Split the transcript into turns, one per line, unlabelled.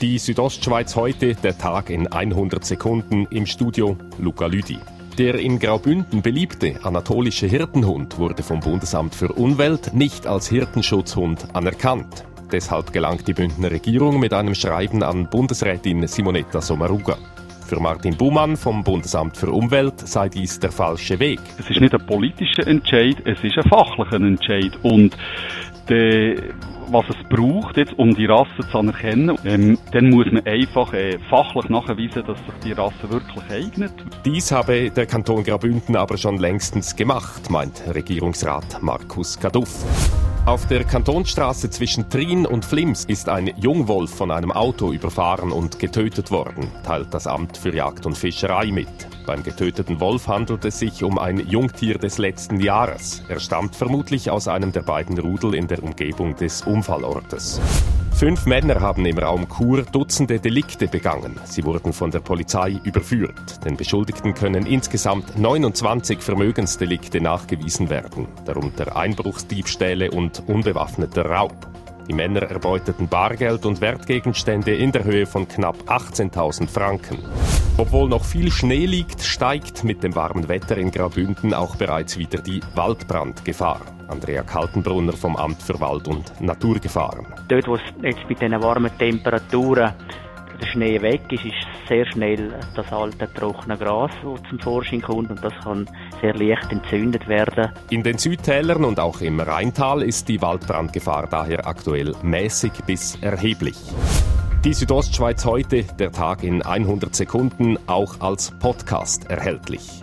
Die Südostschweiz heute, der Tag in 100 Sekunden im Studio Luca Lüdi. Der in Graubünden beliebte anatolische Hirtenhund wurde vom Bundesamt für Umwelt nicht als Hirtenschutzhund anerkannt. Deshalb gelangt die Bündner Regierung mit einem Schreiben an Bundesrätin Simonetta Sommaruga. Für Martin Buhmann vom Bundesamt für Umwelt sei dies der falsche Weg.
Es ist nicht ein politischer Entscheid, es ist ein fachlicher Entscheid. Und der was es braucht, jetzt, um die Rasse zu anerkennen, ähm, dann muss man einfach äh, fachlich nachweisen, dass sich die Rasse wirklich eignet.
Dies habe der Kanton Graubünden aber schon längstens gemacht, meint Regierungsrat Markus Kaduff. Auf der Kantonsstraße zwischen Trien und Flims ist ein Jungwolf von einem Auto überfahren und getötet worden, teilt das Amt für Jagd und Fischerei mit. Beim getöteten Wolf handelt es sich um ein Jungtier des letzten Jahres. Er stammt vermutlich aus einem der beiden Rudel in der Umgebung des Unfallortes. Fünf Männer haben im Raum Chur Dutzende Delikte begangen. Sie wurden von der Polizei überführt. Den Beschuldigten können insgesamt 29 Vermögensdelikte nachgewiesen werden, darunter Einbruchsdiebstähle und unbewaffneter Raub. Die Männer erbeuteten Bargeld und Wertgegenstände in der Höhe von knapp 18.000 Franken. Obwohl noch viel Schnee liegt, steigt mit dem warmen Wetter in Graubünden auch bereits wieder die Waldbrandgefahr. Andrea Kaltenbrunner vom Amt für Wald- und Naturgefahren.
Dort, wo es jetzt mit den warmen Temperaturen der Schnee weg ist, ist sehr schnell das alte trockene Gras, das zum Vorschein kommt und das kann sehr leicht entzündet werden.
In den Südtälern und auch im Rheintal ist die Waldbrandgefahr daher aktuell mäßig bis erheblich. Die Südostschweiz heute, der Tag in 100 Sekunden, auch als Podcast erhältlich.